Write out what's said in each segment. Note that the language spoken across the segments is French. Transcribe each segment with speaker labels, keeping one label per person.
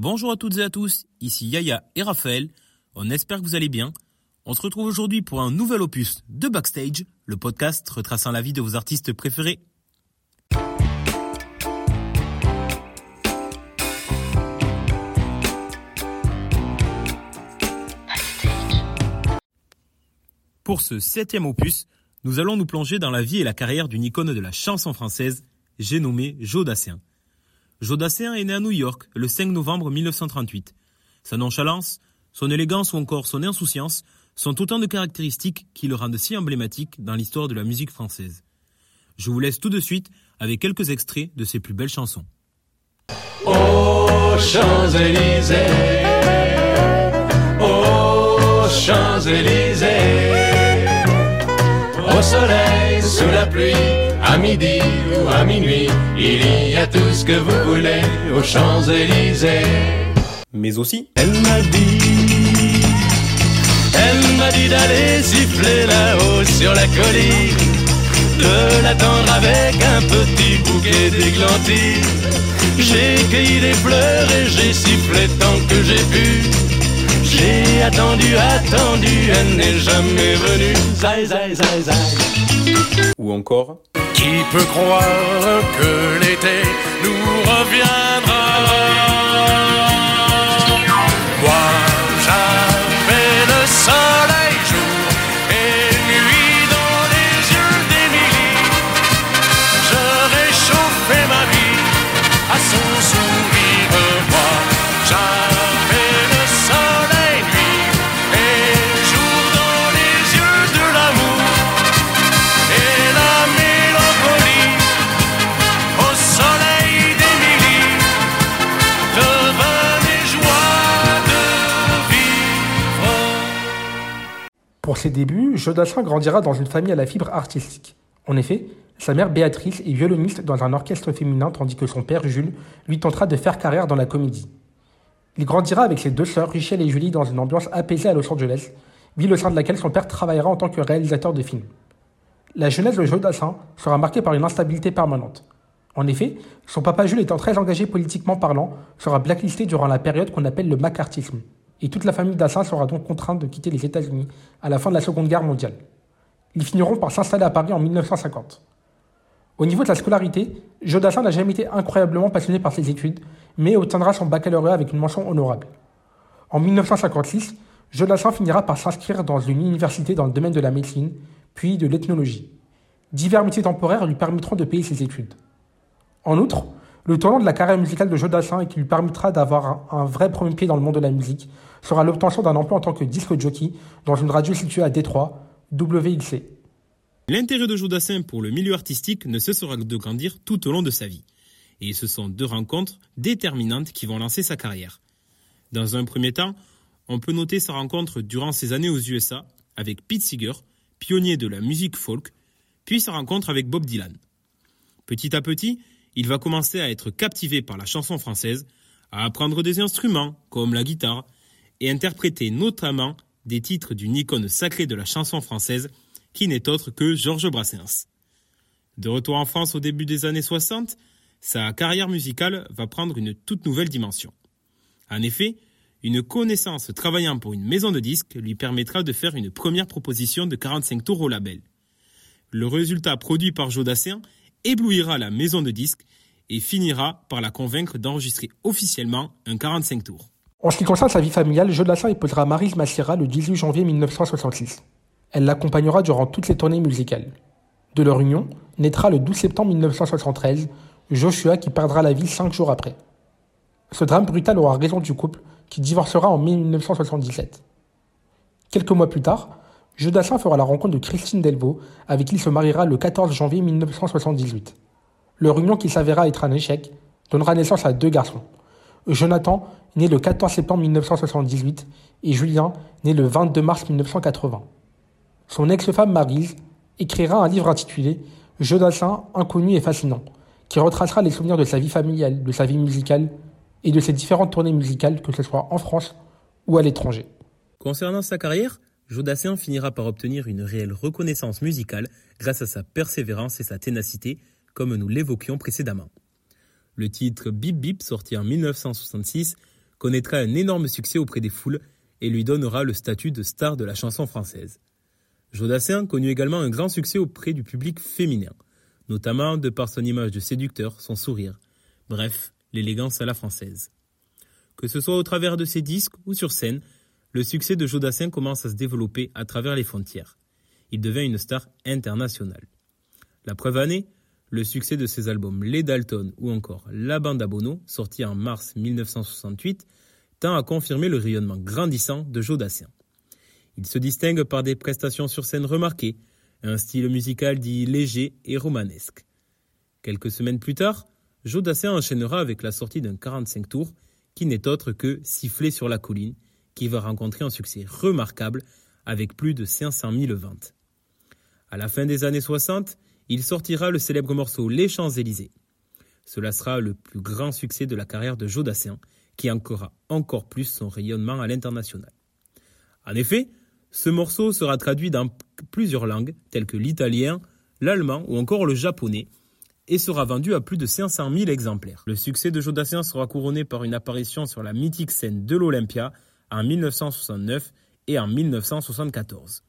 Speaker 1: Bonjour à toutes et à tous, ici Yaya et Raphaël. On espère que vous allez bien. On se retrouve aujourd'hui pour un nouvel opus de Backstage, le podcast retraçant la vie de vos artistes préférés. Pour ce septième opus, nous allons nous plonger dans la vie et la carrière d'une icône de la chanson française, j'ai nommé Joe. Joe Dassin est né à New York le 5 novembre 1938. Sa nonchalance, son élégance ou encore son insouciance sont autant de caractéristiques qui le rendent si emblématique dans l'histoire de la musique française. Je vous laisse tout de suite avec quelques extraits de ses plus belles chansons.
Speaker 2: Midi ou à minuit, il y a tout ce que vous voulez aux Champs-Élysées.
Speaker 1: Mais aussi,
Speaker 2: Elle m'a dit, elle m'a dit d'aller siffler là-haut sur la colline, de l'attendre avec un petit bouquet d'églantines. J'ai cueilli des fleurs et j'ai sifflé tant que j'ai pu. J'ai attendu, attendu, elle n'est jamais venue. Zai, zai, zai, zai.
Speaker 1: ou encore,
Speaker 2: Qui peut croire que l'été nous reviendra
Speaker 3: Pour ses débuts, Jodassin grandira dans une famille à la fibre artistique. En effet, sa mère Béatrice est violoniste dans un orchestre féminin tandis que son père Jules lui tentera de faire carrière dans la comédie. Il grandira avec ses deux sœurs, Richelle et Julie, dans une ambiance apaisée à Los Angeles, ville au sein de laquelle son père travaillera en tant que réalisateur de films. La jeunesse de Jodassin sera marquée par une instabilité permanente. En effet, son papa Jules étant très engagé politiquement parlant, sera blacklisté durant la période qu'on appelle le macartisme. Et toute la famille Dassin sera donc contrainte de quitter les États-Unis à la fin de la Seconde Guerre mondiale. Ils finiront par s'installer à Paris en 1950. Au niveau de la scolarité, Jodassin n'a jamais été incroyablement passionné par ses études, mais obtiendra son baccalauréat avec une mention honorable. En 1956, Jodassin finira par s'inscrire dans une université dans le domaine de la médecine, puis de l'ethnologie. Divers métiers temporaires lui permettront de payer ses études. En outre, le tournant de la carrière musicale de Jodassin et qui lui permettra d'avoir un, un vrai premier pied dans le monde de la musique sera l'obtention d'un emploi en tant que disque jockey dans une radio située à Détroit, WXC.
Speaker 1: l'intérêt de Joe Dassin pour le milieu artistique ne cessera de grandir tout au long de sa vie. Et ce sont deux rencontres déterminantes qui vont lancer sa carrière. Dans un premier temps, on peut noter sa rencontre durant ses années aux USA avec Pete Seeger, pionnier de la musique folk, puis sa rencontre avec Bob Dylan. Petit à petit, il va commencer à être captivé par la chanson française, à apprendre des instruments comme la guitare et interpréter notamment des titres d'une icône sacrée de la chanson française qui n'est autre que Georges Brassens. De retour en France au début des années 60, sa carrière musicale va prendre une toute nouvelle dimension. En effet, une connaissance travaillant pour une maison de disques lui permettra de faire une première proposition de 45 tours au label. Le résultat produit par Joe Dassin éblouira la maison de disques et finira par la convaincre d'enregistrer officiellement un 45 tours.
Speaker 3: En ce qui concerne sa vie familiale, Jodassin épousera Marise Massira le 18 janvier 1966. Elle l'accompagnera durant toutes ses tournées musicales. De leur union naîtra le 12 septembre 1973 Joshua qui perdra la vie cinq jours après. Ce drame brutal aura raison du couple qui divorcera en mai 1977. Quelques mois plus tard, Jodassin fera la rencontre de Christine Delvaux, avec qui il se mariera le 14 janvier 1978. Leur union, qui s'avéra être un échec, donnera naissance à deux garçons. Jonathan, né le 14 septembre 1978, et Julien, né le 22 mars 1980. Son ex-femme Marise écrira un livre intitulé Jodassin, inconnu et fascinant, qui retracera les souvenirs de sa vie familiale, de sa vie musicale et de ses différentes tournées musicales, que ce soit en France ou à l'étranger.
Speaker 1: Concernant sa carrière, Jodassin finira par obtenir une réelle reconnaissance musicale grâce à sa persévérance et sa ténacité, comme nous l'évoquions précédemment. Le titre Bip Bip, sorti en 1966, connaîtra un énorme succès auprès des foules et lui donnera le statut de star de la chanson française. Jodassin connut également un grand succès auprès du public féminin, notamment de par son image de séducteur, son sourire, bref, l'élégance à la française. Que ce soit au travers de ses disques ou sur scène, le succès de Jodassin commence à se développer à travers les frontières. Il devient une star internationale. La preuve année, le succès de ses albums Les Dalton ou encore La Bande à Bono, sorti en mars 1968, tend à confirmer le rayonnement grandissant de Jodassin. Il se distingue par des prestations sur scène remarquées, un style musical dit léger et romanesque. Quelques semaines plus tard, Jodassin enchaînera avec la sortie d'un 45 tours qui n'est autre que Siffler sur la colline, qui va rencontrer un succès remarquable avec plus de 500 000 ventes. À la fin des années 60, il sortira le célèbre morceau Les Champs-Élysées. Cela sera le plus grand succès de la carrière de Jodassin, qui ancrera encore plus son rayonnement à l'international. En effet, ce morceau sera traduit dans plusieurs langues, telles que l'italien, l'allemand ou encore le japonais, et sera vendu à plus de 500 000 exemplaires. Le succès de Jodassin sera couronné par une apparition sur la mythique scène de l'Olympia en 1969 et en 1974.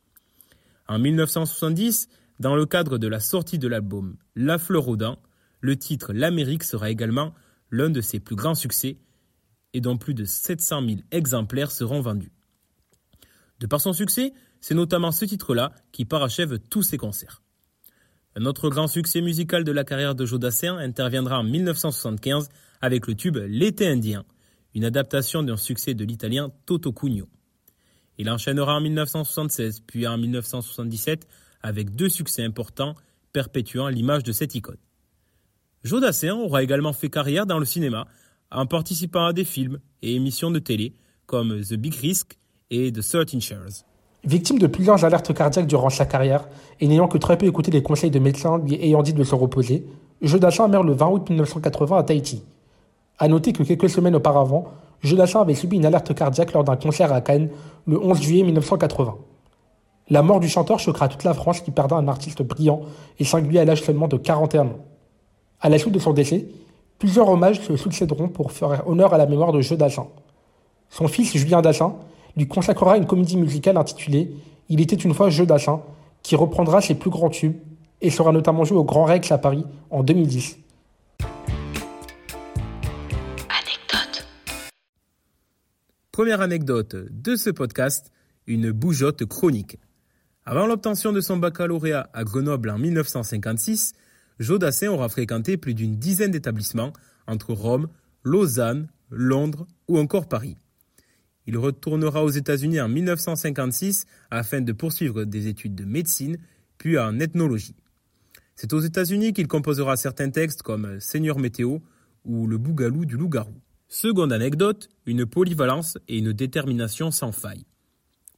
Speaker 1: En 1970, dans le cadre de la sortie de l'album La Fleur aux dents, le titre L'Amérique sera également l'un de ses plus grands succès et dont plus de 700 000 exemplaires seront vendus. De par son succès, c'est notamment ce titre-là qui parachève tous ses concerts. Un autre grand succès musical de la carrière de Jodassin interviendra en 1975 avec le tube L'été indien, une adaptation d'un succès de l'italien Toto Cugno. Il enchaînera en 1976 puis en 1977 avec deux succès importants perpétuant l'image de cette icône. Jodassin aura également fait carrière dans le cinéma en participant à des films et émissions de télé comme The Big Risk et The 13 Shares.
Speaker 3: Victime de plusieurs alertes cardiaques durant sa carrière et n'ayant que très peu écouté les conseils de médecins lui ayant dit de se reposer, Jodassin meurt le 20 août 1980 à Tahiti. A noter que quelques semaines auparavant, Jodassin avait subi une alerte cardiaque lors d'un concert à Cannes le 11 juillet 1980. La mort du chanteur choquera toute la France qui perdra un artiste brillant et singulier à l'âge seulement de 41 ans. À la suite de son décès, plusieurs hommages se succéderont pour faire honneur à la mémoire de Jeu Dassin. Son fils Julien Dassin lui consacrera une comédie musicale intitulée Il était une fois Jeu Dassin, qui reprendra ses plus grands tubes et sera notamment joué au Grand Rex à Paris en 2010.
Speaker 1: Première anecdote de ce podcast, une bougeotte chronique. Avant l'obtention de son baccalauréat à Grenoble en 1956, Jodassin aura fréquenté plus d'une dizaine d'établissements entre Rome, Lausanne, Londres ou encore Paris. Il retournera aux États-Unis en 1956 afin de poursuivre des études de médecine, puis en ethnologie. C'est aux États-Unis qu'il composera certains textes comme Seigneur météo ou Le bougalou du loup-garou. Seconde anecdote, une polyvalence et une détermination sans faille.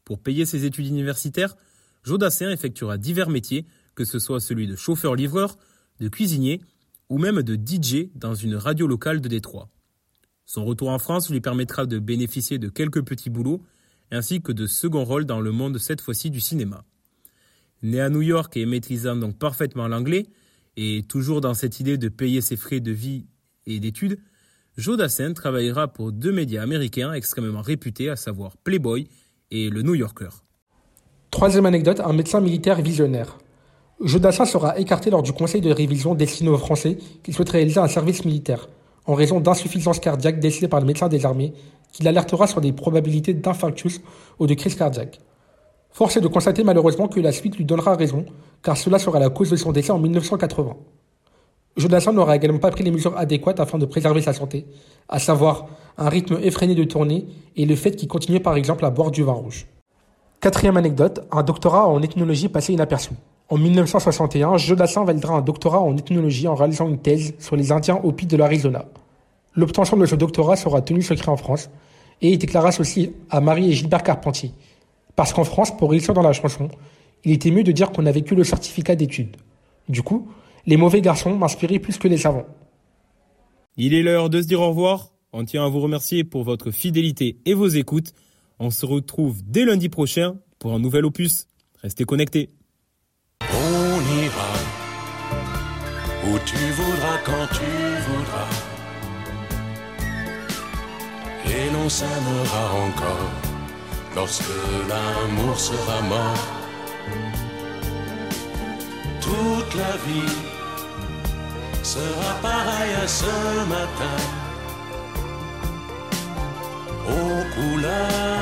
Speaker 1: Pour payer ses études universitaires, Jodassin effectuera divers métiers, que ce soit celui de chauffeur-livreur, de cuisinier ou même de DJ dans une radio locale de Détroit. Son retour en France lui permettra de bénéficier de quelques petits boulots ainsi que de second rôles dans le monde cette fois-ci du cinéma. Né à New York et maîtrisant donc parfaitement l'anglais, et toujours dans cette idée de payer ses frais de vie et d'études, Jodassin travaillera pour deux médias américains extrêmement réputés, à savoir Playboy et le New Yorker.
Speaker 3: Troisième anecdote, un médecin militaire visionnaire. Jodassin sera écarté lors du conseil de révision destiné aux Français qui souhaiteraient réaliser un service militaire, en raison d'insuffisance cardiaque décidée par le médecin des armées, qui l'alertera sur des probabilités d'infarctus ou de crise cardiaque. Force est de constater malheureusement que la suite lui donnera raison, car cela sera la cause de son décès en 1980. Jodassin n'aura également pas pris les mesures adéquates afin de préserver sa santé, à savoir un rythme effréné de tournée et le fait qu'il continuait par exemple à boire du vin rouge. Quatrième anecdote, un doctorat en ethnologie passé inaperçu. En 1961, Jodassin validera un doctorat en ethnologie en réalisant une thèse sur les Indiens Hopi de l'Arizona. L'obtention de ce doctorat sera tenue secret en France et il déclara ceci à Marie et Gilbert Carpentier. Parce qu'en France, pour réussir dans la chanson, il était mieux de dire qu'on avait que le certificat d'études. Du coup, les mauvais garçons m'inspiraient plus que les savants.
Speaker 1: Il est l'heure de se dire au revoir. On tient à vous remercier pour votre fidélité et vos écoutes. On se retrouve dès lundi prochain pour un nouvel opus. Restez connectés.
Speaker 2: On ira où tu voudras quand tu voudras. et l'on s'aimera encore lorsque l'amour sera mort. Toute la vie sera pareille à ce matin. Aux couleurs